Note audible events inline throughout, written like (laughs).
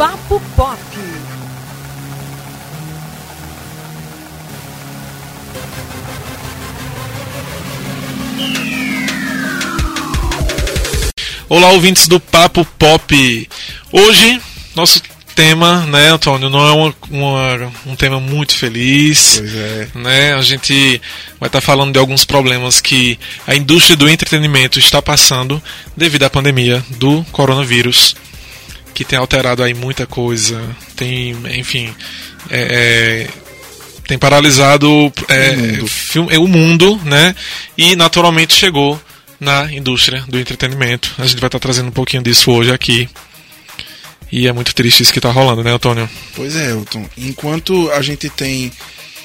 Papo Pop. Olá, ouvintes do Papo Pop. Hoje, nosso tema, né, Antônio, não é uma, uma, um tema muito feliz. Pois é. Né? A gente vai estar falando de alguns problemas que a indústria do entretenimento está passando devido à pandemia do coronavírus, que tem alterado aí muita coisa, tem, enfim, é, é, tem paralisado é, O mundo. filme- o mundo, né? E naturalmente chegou na indústria do entretenimento. A gente vai estar trazendo um pouquinho disso hoje aqui. E é muito triste isso que está rolando, né, Antônio? Pois é, Elton. Enquanto a gente tem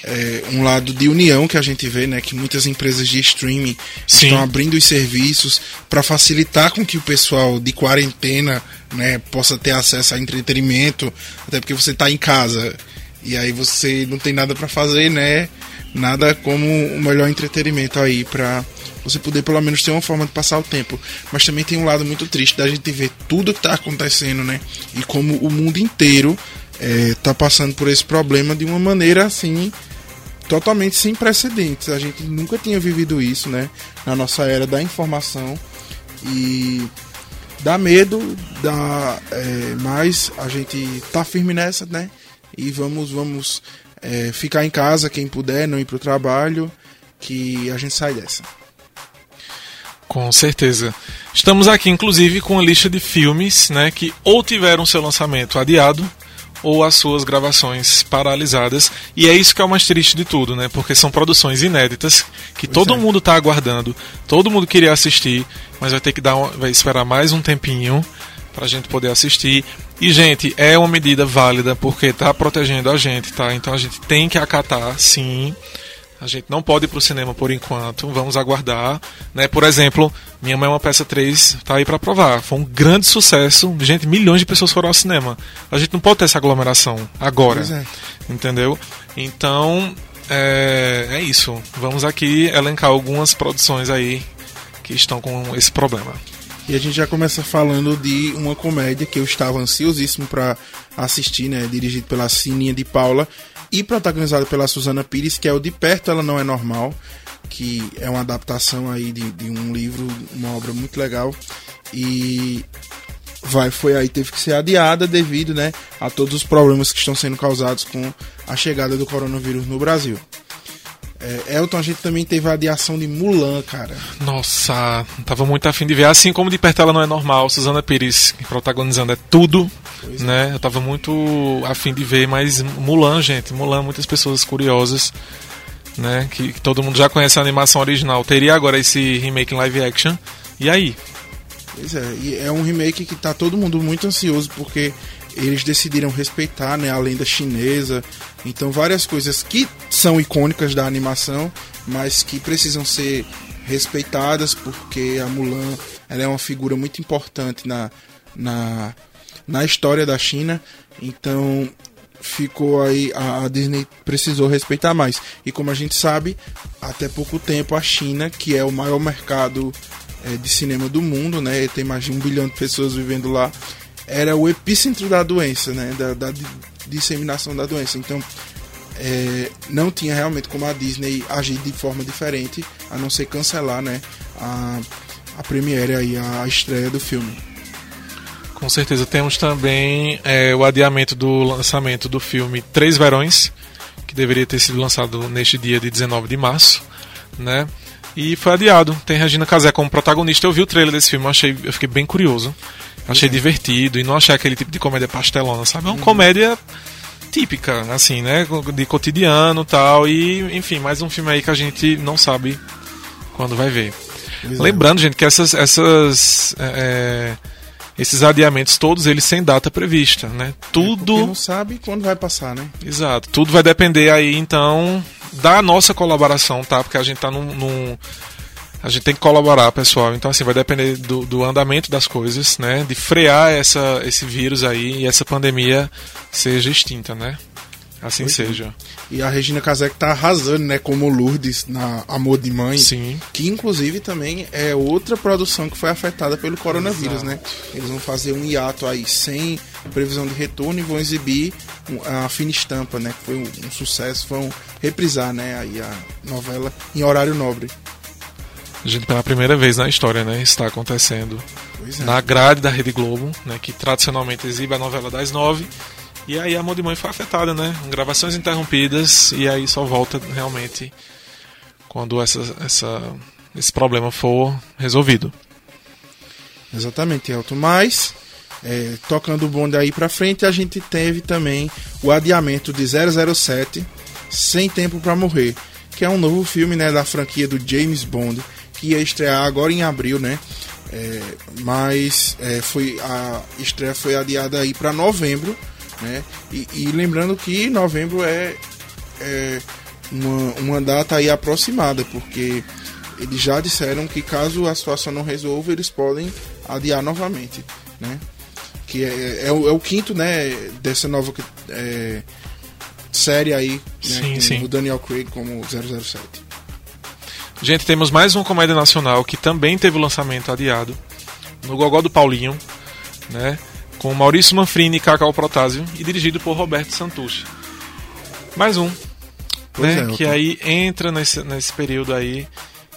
é, um lado de união que a gente vê, né, que muitas empresas de streaming Sim. estão abrindo os serviços para facilitar com que o pessoal de quarentena, né, possa ter acesso a entretenimento, até porque você está em casa e aí você não tem nada para fazer, né? Nada como o melhor entretenimento aí para você poder pelo menos ter uma forma de passar o tempo. Mas também tem um lado muito triste da gente ver tudo que está acontecendo, né? E como o mundo inteiro está passando por esse problema de uma maneira assim totalmente sem precedentes. A gente nunca tinha vivido isso, né? Na nossa era da informação e dá medo, dá, é, mas a gente tá firme nessa, né? E vamos, vamos é, ficar em casa quem puder, não ir pro trabalho, que a gente sai dessa. Com certeza. Estamos aqui, inclusive, com a lista de filmes né, que ou tiveram seu lançamento adiado ou as suas gravações paralisadas. E é isso que é o mais triste de tudo, né? Porque são produções inéditas que todo é. mundo está aguardando, todo mundo queria assistir, mas vai ter que dar vai esperar mais um tempinho para a gente poder assistir. E, gente, é uma medida válida porque está protegendo a gente, tá? Então a gente tem que acatar, sim. A gente não pode ir pro cinema por enquanto, vamos aguardar. Né? Por exemplo, Minha Mãe é uma Peça 3 tá aí para provar. Foi um grande sucesso. Gente, milhões de pessoas foram ao cinema. A gente não pode ter essa aglomeração agora. É. Entendeu? Então, é, é isso. Vamos aqui elencar algumas produções aí que estão com esse problema. E a gente já começa falando de uma comédia que eu estava ansiosíssimo para assistir, né? Dirigido pela Sininha de Paula e protagonizado pela Suzana Pires, que é o De Perto Ela Não É Normal, que é uma adaptação aí de, de um livro, uma obra muito legal. E vai foi aí teve que ser adiada devido, né, a todos os problemas que estão sendo causados com a chegada do coronavírus no Brasil. É, Elton, a gente também teve a adiação de Mulan, cara. Nossa, tava muito afim de ver. Assim como de perto ela não é normal, Suzana Pires protagonizando é tudo, né? Eu tava muito afim de ver, mas Mulan, gente, Mulan, muitas pessoas curiosas, né? Que, que todo mundo já conhece a animação original. Teria agora esse remake em live action. E aí? Pois é, e é um remake que tá todo mundo muito ansioso porque eles decidiram respeitar né, a lenda chinesa. Então várias coisas que são icônicas da animação, mas que precisam ser respeitadas porque a Mulan ela é uma figura muito importante na, na, na história da China. Então ficou aí a Disney precisou respeitar mais. E como a gente sabe, até pouco tempo a China, que é o maior mercado eh, de cinema do mundo, né, tem mais de um bilhão de pessoas vivendo lá, era o epicentro da doença, né, da, da di- disseminação da doença. Então eh, não tinha realmente como a Disney agir de forma diferente, a não ser cancelar, né, a, a premiere aí, a estreia do filme. Com certeza temos também é, o adiamento do lançamento do filme Três Verões, que deveria ter sido lançado neste dia de 19 de março, né? E foi adiado. Tem Regina Casé como protagonista. Eu vi o trailer desse filme, eu achei, eu fiquei bem curioso. Achei divertido e não achei aquele tipo de comédia pastelona, sabe? É uma comédia típica, assim, né? De cotidiano tal. E, enfim, mais um filme aí que a gente não sabe quando vai ver. Pois é. Lembrando, gente, que essas, essas é, esses adiamentos todos eles sem data prevista, né? Porque Tudo, não sabe quando vai passar, né? exato, tudo vai depender aí então da nossa colaboração, tá? Porque a gente tá num, num- a gente tem que colaborar, pessoal. Então assim vai depender do, do andamento das coisas, né? De frear essa esse vírus aí e essa pandemia seja extinta, né? Assim pois seja. E a Regina Casé tá arrasando, né? Como Lourdes na Amor de Mãe. Sim. Que inclusive também é outra produção que foi afetada pelo coronavírus, Exato. né? Eles vão fazer um hiato aí sem previsão de retorno e vão exibir a fina estampa, né? Que foi um, um sucesso, vão reprisar, né? Aí a novela em horário nobre. A gente pela primeira vez na história, né? Está acontecendo é. na grade da Rede Globo, né? Que tradicionalmente exibe a novela das nove e aí a mão de mãe foi afetada, né? Gravações interrompidas e aí só volta realmente quando essa, essa, esse problema for resolvido. Exatamente, Elton. Mas, é, tocando o bonde aí pra frente, a gente teve também o adiamento de 007, Sem Tempo para Morrer, que é um novo filme né, da franquia do James Bond, que ia estrear agora em abril, né? É, mas é, foi a estreia foi adiada aí para novembro né? E, e lembrando que novembro é, é uma, uma data aí aproximada, porque eles já disseram que caso a situação não resolva, eles podem adiar novamente, né? Que é, é, o, é o quinto, né, dessa nova é, série aí, né, sim, o Daniel Craig como 007. Gente, temos mais uma comédia nacional que também teve o lançamento adiado no Gogó do Paulinho, né? Com Maurício Manfrini e Cacau Protásio e dirigido por Roberto Santucci. Mais um, né, é, que aí entra nesse, nesse período aí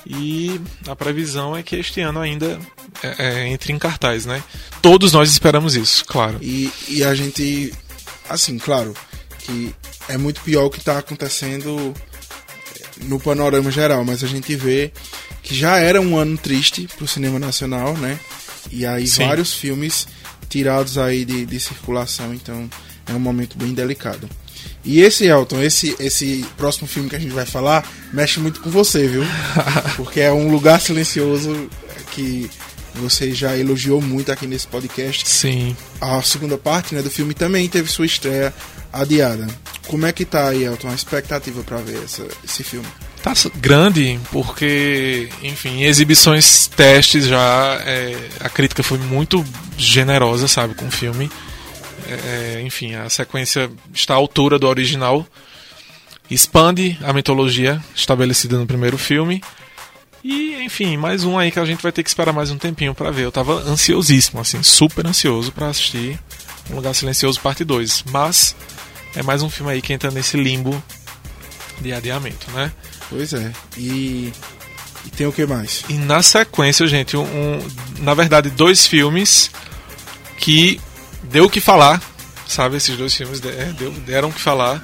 e a previsão é que este ano ainda é, é, entre em cartaz, né? Todos nós esperamos isso, claro. E, e a gente, assim, claro, que é muito pior o que está acontecendo no panorama geral, mas a gente vê que já era um ano triste para o cinema nacional, né? E aí Sim. vários filmes tirados aí de, de circulação, então é um momento bem delicado. E esse, Elton, esse, esse próximo filme que a gente vai falar, mexe muito com você, viu? (laughs) Porque é um lugar silencioso que você já elogiou muito aqui nesse podcast. Sim. A segunda parte né, do filme também teve sua estreia adiada. Como é que tá aí, Elton, a expectativa para ver essa, esse filme? Tá grande, porque, enfim, exibições testes já é, a crítica foi muito generosa, sabe, com o filme. É, enfim, a sequência está à altura do original. Expande a mitologia estabelecida no primeiro filme. E, enfim, mais um aí que a gente vai ter que esperar mais um tempinho para ver. Eu tava ansiosíssimo, assim, super ansioso para assistir Um Lugar Silencioso parte 2. Mas é mais um filme aí que entra nesse limbo de adiamento, né? Pois é. E, e tem o que mais? E na sequência, gente, um, um, na verdade, dois filmes que deu o que falar, sabe? Esses dois filmes é, deu, deram o que falar.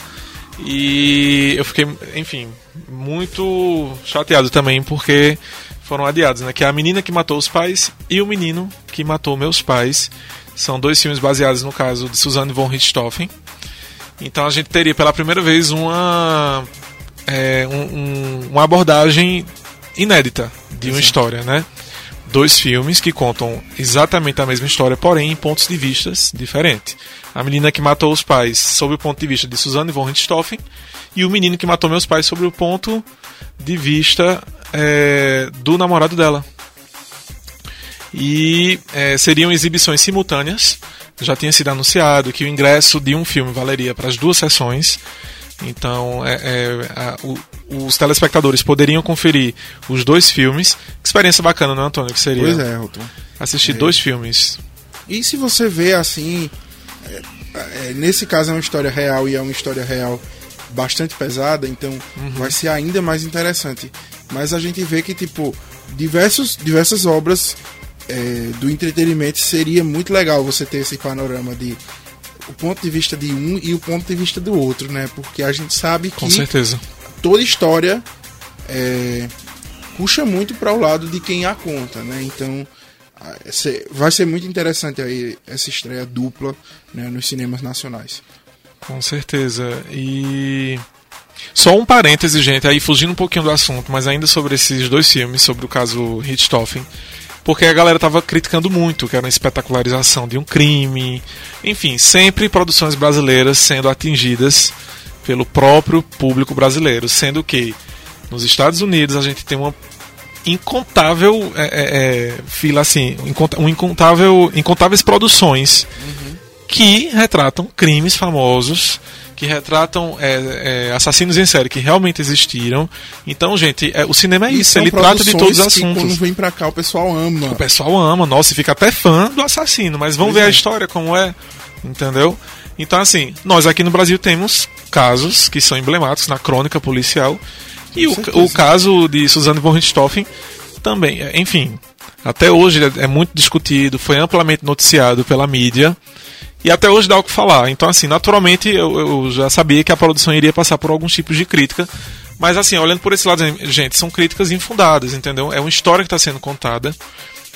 E eu fiquei, enfim, muito chateado também porque foram adiados, né? Que é A Menina que Matou os Pais e O Menino que Matou Meus Pais. São dois filmes baseados no caso de Suzanne von Richthofen. Então a gente teria pela primeira vez uma é, um, um, uma abordagem inédita de uma história, né? Dois filmes que contam exatamente a mesma história, porém em pontos de vistas diferentes. A menina que matou os pais sob o ponto de vista de Suzanne von Richthofen e o menino que matou meus pais sob o ponto de vista é, do namorado dela. E é, seriam exibições simultâneas. Já tinha sido anunciado que o ingresso de um filme valeria para as duas sessões. Então, é, é, a, o, os telespectadores poderiam conferir os dois filmes. Que experiência bacana, não é, Antônio? Que seria pois é, Elton. assistir é. dois filmes. E se você vê assim, é, é, nesse caso é uma história real e é uma história real bastante pesada, então uhum. vai ser ainda mais interessante. Mas a gente vê que tipo diversos, diversas obras é, do entretenimento seria muito legal você ter esse panorama de o ponto de vista de um e o ponto de vista do outro, né? Porque a gente sabe que Com certeza. toda história é, puxa muito para o lado de quem a conta, né? Então vai ser muito interessante aí essa estreia dupla né, nos cinemas nacionais. Com certeza. E só um parêntese, gente, aí fugindo um pouquinho do assunto, mas ainda sobre esses dois filmes, sobre o caso Richthofen porque a galera tava criticando muito, que era uma espetacularização de um crime. Enfim, sempre produções brasileiras sendo atingidas pelo próprio público brasileiro, sendo que nos Estados Unidos a gente tem uma incontável é, é, é fila assim, um incontável, incontáveis produções uhum. que retratam crimes famosos, que retratam é, é, assassinos em série que realmente existiram. Então, gente, é, o cinema é E isso, ele trata de todos os que Quando assuntos. vem pra cá, o pessoal ama. O pessoal ama, nossa, e fica até fã do assassino, mas vamos Pois ver é. a história como é, entendeu? Então, assim, nós aqui no Brasil temos casos que são emblemáticos na crônica policial. E o, o caso de Suzanne von Richthofen também, é, enfim, até hoje é, é muito discutido, foi amplamente noticiado pela mídia. E até hoje dá o que falar. Então, assim, naturalmente eu, eu já sabia que a produção iria passar por alguns tipos de crítica. Mas, assim, olhando por esse lado, gente, são críticas infundadas, entendeu? É uma história que está sendo contada.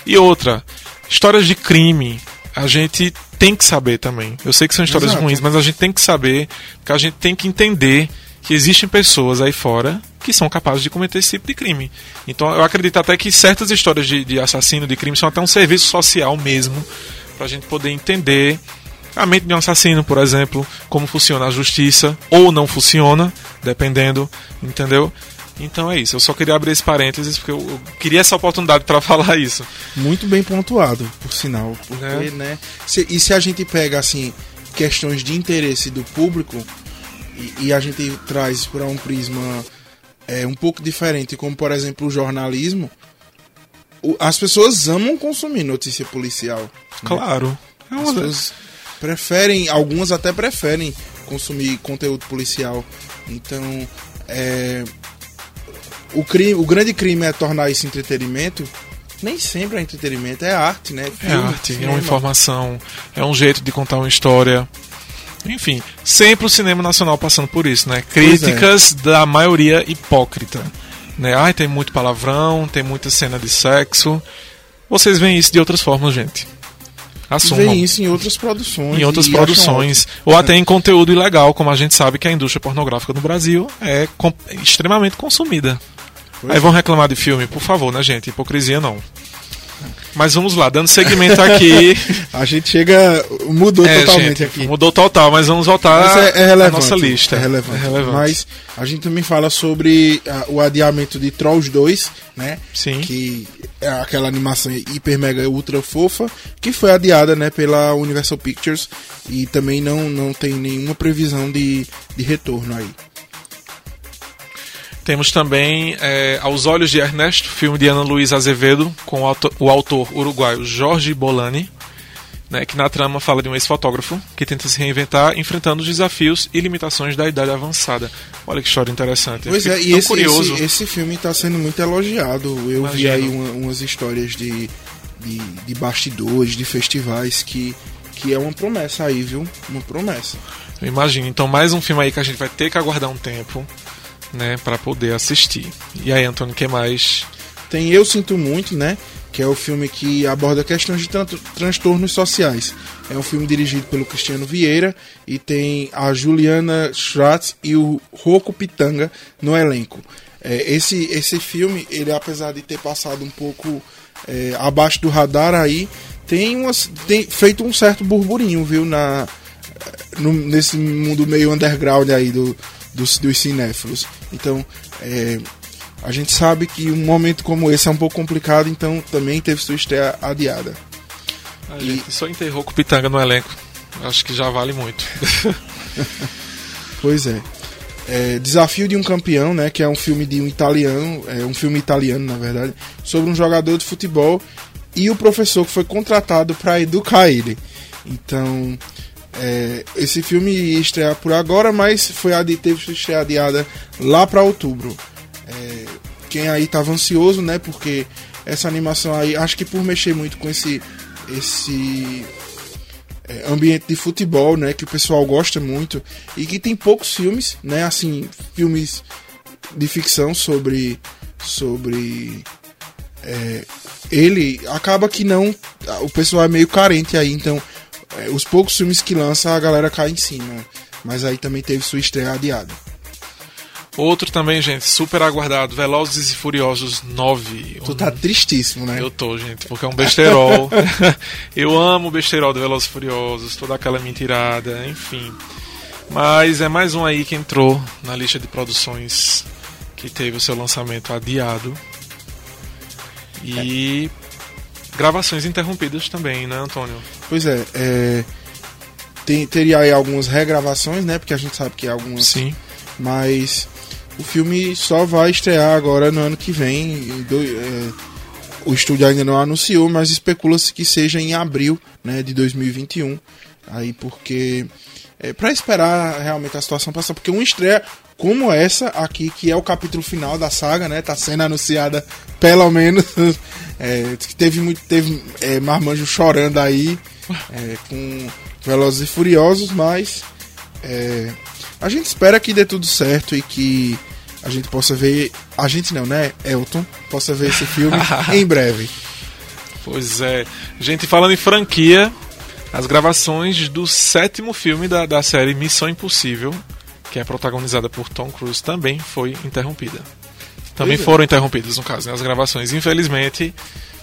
E outra, histórias de crime, a gente tem que saber também. Eu sei que são histórias Exato. ruins, mas a gente tem que saber, que a gente tem que entender que existem pessoas aí fora que são capazes de cometer esse tipo de crime. Então eu acredito até que certas histórias de, de assassino, de crime, são até um serviço social mesmo, para a gente poder entender a mente de um assassino, por exemplo, como funciona a justiça, ou não funciona, dependendo, entendeu? Então é isso, eu só queria abrir esse parênteses porque eu, eu queria essa oportunidade para (laughs) falar isso. Muito bem pontuado, por sinal. Porque, É. né? se- e se a gente pega, assim, questões de interesse do público e, e a gente traz para um prisma é, um pouco diferente, como, por exemplo, o jornalismo, o- as pessoas amam consumir notícia policial. Claro. É As uma pessoas preferem, algumas até preferem consumir conteúdo policial. Então, é, o, crime, o grande crime é tornar isso entretenimento. Nem sempre é entretenimento, é arte, né? É Filme, arte, é cinema. uma informação, é um jeito de contar uma história. Enfim, sempre o cinema nacional passando por isso, né? É. Críticas da maioria hipócrita. Né? Ai, tem muito palavrão, tem muita cena de sexo. Vocês veem isso de outras formas, gente. Assumam. Vê isso em outras produções. Em outras e produções, ou até em conteúdo ilegal, como a gente sabe que a indústria pornográfica no Brasil é extremamente consumida. Pois Aí vão reclamar de filme, por favor, né, gente? Hipocrisia não. Mas vamos lá, dando segmento aqui. (laughs) A gente chega. Mudou É, totalmente gente, aqui. Mudou total, mas vamos voltar é, é à nossa lista. É relevante. É relevante. Mas a gente também fala sobre ah, o adiamento de Trolls 2, né? Sim. Que é aquela animação hiper mega ultra fofa, que foi adiada, né, pela Universal Pictures e também não, não tem nenhuma previsão de, de retorno aí. Temos também é, Aos Olhos de Ernesto, filme de Ana Luísa Azevedo, com o autor, o autor uruguaio Jorge Bolani, né, que na trama fala de um ex-fotógrafo que tenta se reinventar enfrentando os desafios e limitações da idade avançada. Olha que história interessante. Pois é, e esse, curioso. esse, esse filme está sendo muito elogiado. Eu vi Imagino. aí uma- umas histórias de, de, de bastidores, de festivais, que, que é uma promessa aí, viu? Uma promessa. Eu imagino. Então, mais um filme aí que a gente vai ter que aguardar um tempo, né, para poder assistir. E aí, Antônio, que mais? Tem Eu Sinto Muito, né? Que é o filme que aborda questões de tran- transtornos sociais. É um filme dirigido pelo Cristiano Vieira e tem a Juliana Schratz e o Rocco Pitanga no elenco. É, esse, esse filme, ele apesar de ter passado um pouco é, abaixo do radar aí, tem, umas, tem feito um certo burburinho, viu? Na, no- nesse mundo meio underground aí do, dos, dos cinéfilos. Então, é, a gente sabe que um momento como esse é um pouco complicado, então também teve sua estreia adiada. A gente só enterrou com o Pitanga no elenco. Acho que já vale muito. (laughs) Pois é. É, Desafio de um Campeão, né? Que é um filme de um italiano, é um filme italiano, na verdade, sobre um jogador de futebol e o professor que foi contratado para educar ele. Então, é, esse filme ia estrear por agora, mas foi adi teve estreia adiada lá para outubro. É, quem aí tava ansioso, né? Porque essa animação aí, acho que por mexer muito com esse esse é, ambiente de futebol, né, que o pessoal gosta muito e que tem poucos filmes, né, assim, filmes de ficção sobre sobre é, ele acaba que não o pessoal é meio carente aí, então é, os poucos filmes que lança a galera cai em cima, mas aí também teve sua estreia adiada. Outro também, gente, super aguardado, Velozes e Furiosos 9. Tu tá tristíssimo, né? Eu tô, gente, porque é um besterol. (laughs) eu amo o besterol do Velozes e Furiosos, toda aquela mentirada, enfim. Mas é mais um aí que entrou na lista de produções que teve o seu lançamento adiado. E gravações interrompidas também, né, Antônio? Pois é, é, tem, teria aí algumas regravações, né? Porque a gente sabe que é algumas. Sim. Mas o filme só vai estrear agora no ano que vem. Do, é, o estúdio ainda não anunciou, mas especula-se que seja em abril né, de 2021. Aí porque. É, para esperar realmente a situação passar, porque uma estreia como essa aqui, que é o capítulo final da saga, né? Tá sendo anunciada pelo menos. (laughs) É, teve muito. Teve é, Marmanjo chorando aí é, com Velozes e Furiosos, mas é, a gente espera que dê tudo certo e que a gente possa ver. A gente não, né? Elton possa ver esse filme (laughs) em breve. Pois é. Gente, falando em franquia, as gravações do sétimo filme da, da série Missão Impossível que é protagonizada por Tom Cruise, também foi interrompida. Também é. foram interrompidas, no caso, né, as gravações. Infelizmente,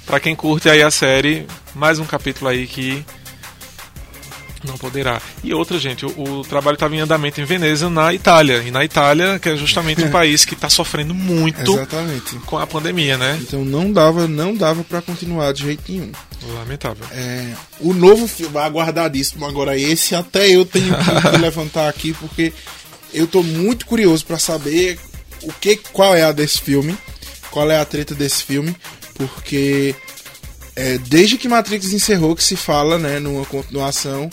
para quem curte aí a série, mais um capítulo aí que não poderá. E outra, gente, o, o trabalho estava em andamento em Veneza, na Itália. E na Itália, que é justamente um (laughs) país que está sofrendo muito Exatamente. com a pandemia, né? Então não dava, não dava para continuar de jeito nenhum. Lamentável. É, o novo filme, aguardadíssimo agora, esse até eu tenho que (laughs) levantar aqui, porque eu tô muito curioso para saber o que, qual é a desse filme, qual é a treta desse filme, porque é, desde que Matrix encerrou que se fala, né, numa continuação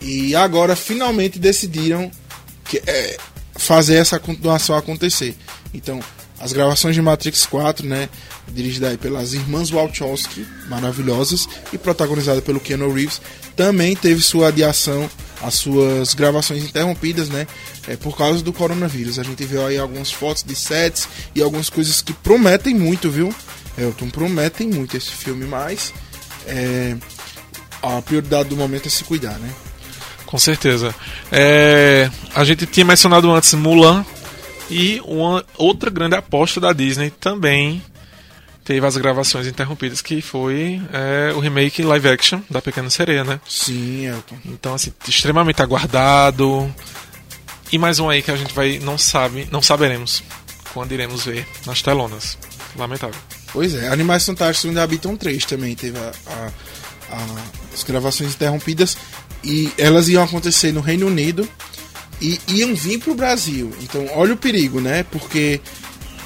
e agora finalmente decidiram que, é, fazer essa continuação acontecer. Então, as gravações de Matrix 4, né, dirigida aí pelas irmãs Wachowski, maravilhosas, e protagonizada pelo Keanu Reeves, também teve sua adiação, as suas gravações interrompidas, né, é, por causa do coronavírus. A gente viu aí algumas fotos de sets e algumas coisas que prometem muito, viu? Elton, prometem muito esse filme, mas é, a prioridade do momento é se cuidar, né? Com certeza. É, a gente tinha mencionado antes Mulan e uma outra grande aposta da Disney também teve as gravações interrompidas, que foi é, o remake live action da Pequena Sereia, né? Sim, Elton. Então, assim, extremamente aguardado. E mais um aí que a gente vai não sabe, não saberemos quando iremos ver nas telonas. Lamentável. Pois é, Animais Fantásticos ainda habitam 3 também teve a, a, a, as gravações interrompidas e elas iam acontecer no Reino Unido e iam vir para o Brasil. Então, olha o perigo, né? Porque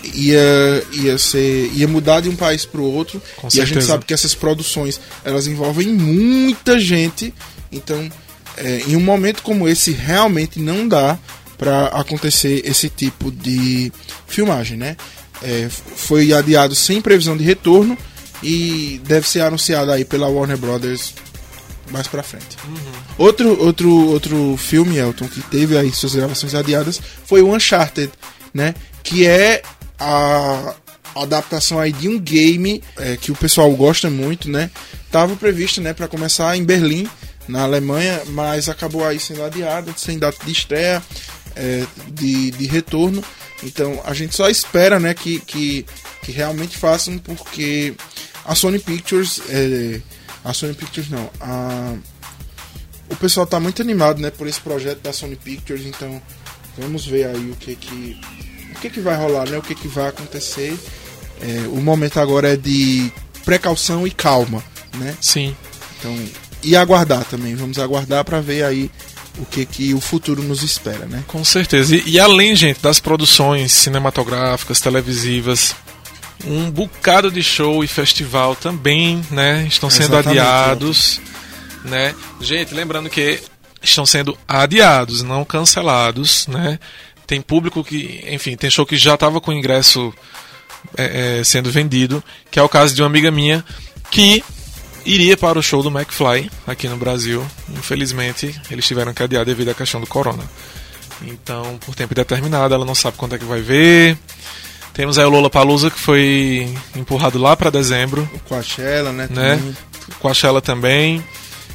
ia, ia ser ia mudar de um país para o outro Com e certeza. a gente sabe que essas produções elas envolvem muita gente. Então, é, em um momento como esse, realmente não dá para acontecer esse tipo de filmagem, né? É, foi adiado sem previsão de retorno e deve ser anunciado aí pela Warner Brothers mais pra frente. Uhum. Outro, outro, outro filme, Elton, que teve aí suas gravações adiadas foi o Uncharted, né? Que é a adaptação aí de um game é, que o pessoal gosta muito, né? Tava previsto, né, para começar em Berlim, na Alemanha, mas acabou aí sendo adiado, sem data de estreia é, de, de retorno. Então a gente só espera né, que, que, que realmente façam, porque a Sony Pictures. É, a Sony Pictures não. A, o pessoal está muito animado né, por esse projeto da Sony Pictures, então vamos ver aí o que que, o que, que vai rolar, né, o que, que vai acontecer. É, o momento agora é de precaução e calma, né? Sim. Então, e aguardar também, vamos aguardar para ver aí o que, que o futuro nos espera, né? Com certeza. E, e, além, gente, das produções cinematográficas, televisivas, um bocado de show e festival também, né, estão sendo Exatamente, adiados, é. né? Gente, lembrando que estão sendo adiados, não cancelados, né? Tem público que, enfim, tem show que já estava com ingresso é, é, sendo vendido, que é o caso de uma amiga minha que iria para o show do McFly aqui no Brasil. Infelizmente, eles tiveram que adiar devido à questão do corona. Então, por tempo determinado, ela não sabe quando é que vai ver. Temos aí o Lola Palusa que foi empurrado lá para dezembro. O Coachella, né? né? Coachella também.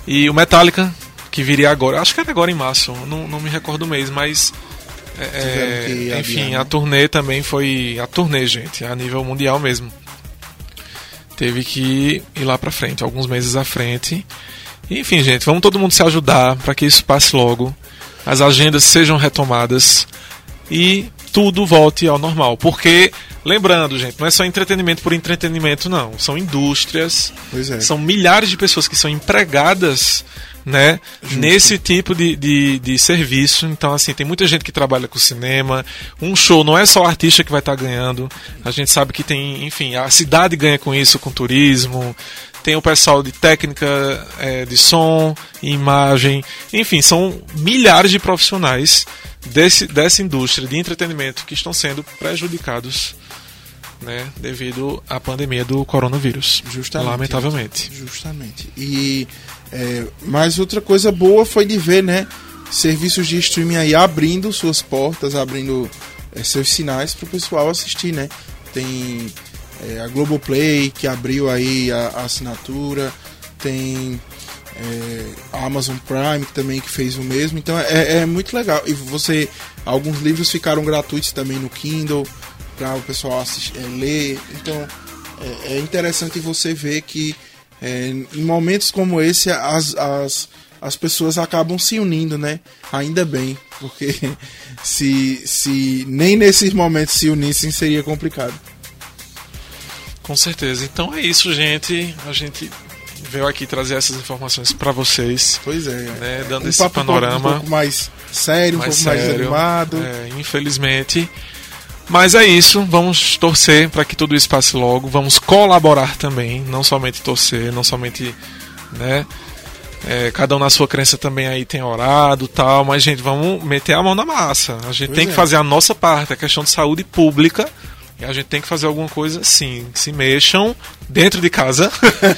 E o Metallica, que viria agora. Acho que era agora em março, não, não me recordo o mês, mas. É, é enfim, né? a turnê também foi. A turnê, gente, a nível mundial mesmo teve que ir lá para frente, alguns meses à frente. E, enfim, gente, vamos todo mundo se ajudar para que isso passe logo, as agendas sejam retomadas e tudo volte ao normal. Porque, lembrando, gente, não é só entretenimento por entretenimento, não. São indústrias, é. são milhares de pessoas que são empregadas né, nesse tipo de, de, de, serviço. Então, assim, tem muita gente que trabalha com cinema. Um show não é só o artista que vai estar tá ganhando. A gente sabe que tem, enfim, a cidade ganha com isso, com turismo. Tem o pessoal de técnica é, de som, imagem. Enfim, são milhares de profissionais desse, dessa indústria de entretenimento que estão sendo prejudicados né, devido à pandemia do coronavírus. Justamente. Lamentavelmente. Justamente. E é, mas outra coisa boa foi de ver, né, serviços de streaming aí abrindo suas portas, abrindo é, seus sinais para o pessoal assistir, né? Tem é, a Globoplay que abriu aí a, a assinatura, tem é, a Amazon Prime também que fez o mesmo, então é, é muito legal. E você, alguns livros ficaram gratuitos também no Kindle para o pessoal assistir, é, ler. Então é, é, interessante você ver que é, em momentos como esse as, as, as pessoas acabam se unindo, né? Ainda bem, porque (laughs) se, se nem nesses momentos se unissem seria complicado. Com certeza. Então é isso, gente. A gente veio aqui trazer essas informações para vocês. Pois é. Né, dando um esse panorama. Um pouco mais sério, um pouco sério, mais animado. É, infelizmente. Mas é isso, vamos torcer para que tudo isso passe logo, vamos colaborar também, não somente torcer, não somente, né, é, cada um na sua crença também aí tem orado tal, mas gente, vamos meter a mão na massa. A gente pois tem é. que fazer a nossa parte, a questão de saúde pública. E a gente tem que fazer alguma coisa sim. Se mexam dentro de casa,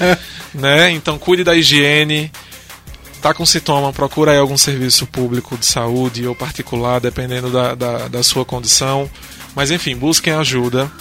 (laughs) né? Então cuide da higiene. Tá com sintoma, procura aí algum serviço público de saúde ou particular, dependendo da, da, da sua condição. Mas enfim, busquem ajuda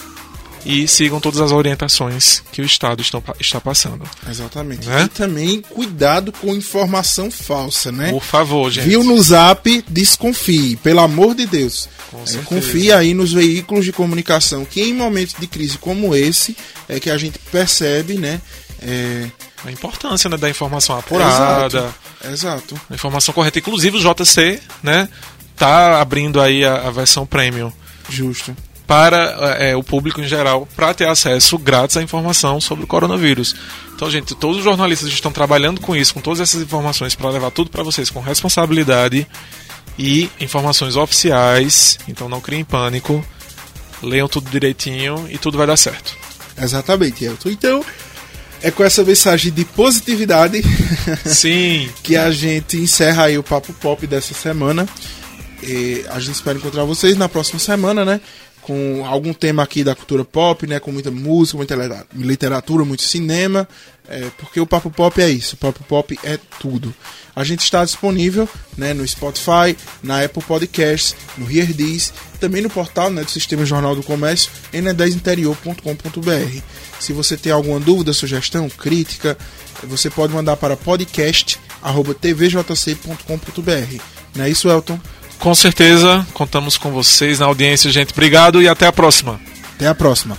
e sigam todas as orientações que o Estado estão, está passando. Exatamente. Né? E também cuidado com informação falsa, né? Por favor, gente. Viu no zap, desconfie, pelo amor de Deus. É, confie aí nos veículos de comunicação, que em momentos de crise como esse, é que a gente percebe, né? É... A importância né, da informação apurada. Exato. Exato. A informação correta. Inclusive o JC, né? Tá abrindo aí a, a versão premium Justo. Para é, o público em geral, para ter acesso grátis à informação sobre o coronavírus. Então, gente, todos os jornalistas estão trabalhando com isso, com todas essas informações, para levar tudo para vocês com responsabilidade e informações oficiais. Então, não criem pânico, leiam tudo direitinho e tudo vai dar certo. Exatamente, Elton. Então, é com essa mensagem de positividade Sim. (laughs) que a gente encerra aí o Papo Pop dessa semana. E a gente espera encontrar vocês na próxima semana, né? Com algum tema aqui da cultura pop, né? Com muita música, muita literatura, muito cinema. É, porque o Papo Pop é isso. O Papo Pop é tudo. A gente está disponível né, no Spotify, na Apple Podcasts, no HearDees, também no portal né, do Sistema Jornal do Comércio, n10interior.com.br. Se você tem alguma dúvida, sugestão, crítica, você pode mandar para podcast.tvjc.com.br. Não é isso, Elton? Com certeza, contamos com vocês na audiência, gente. Obrigado e até a próxima. Até a próxima.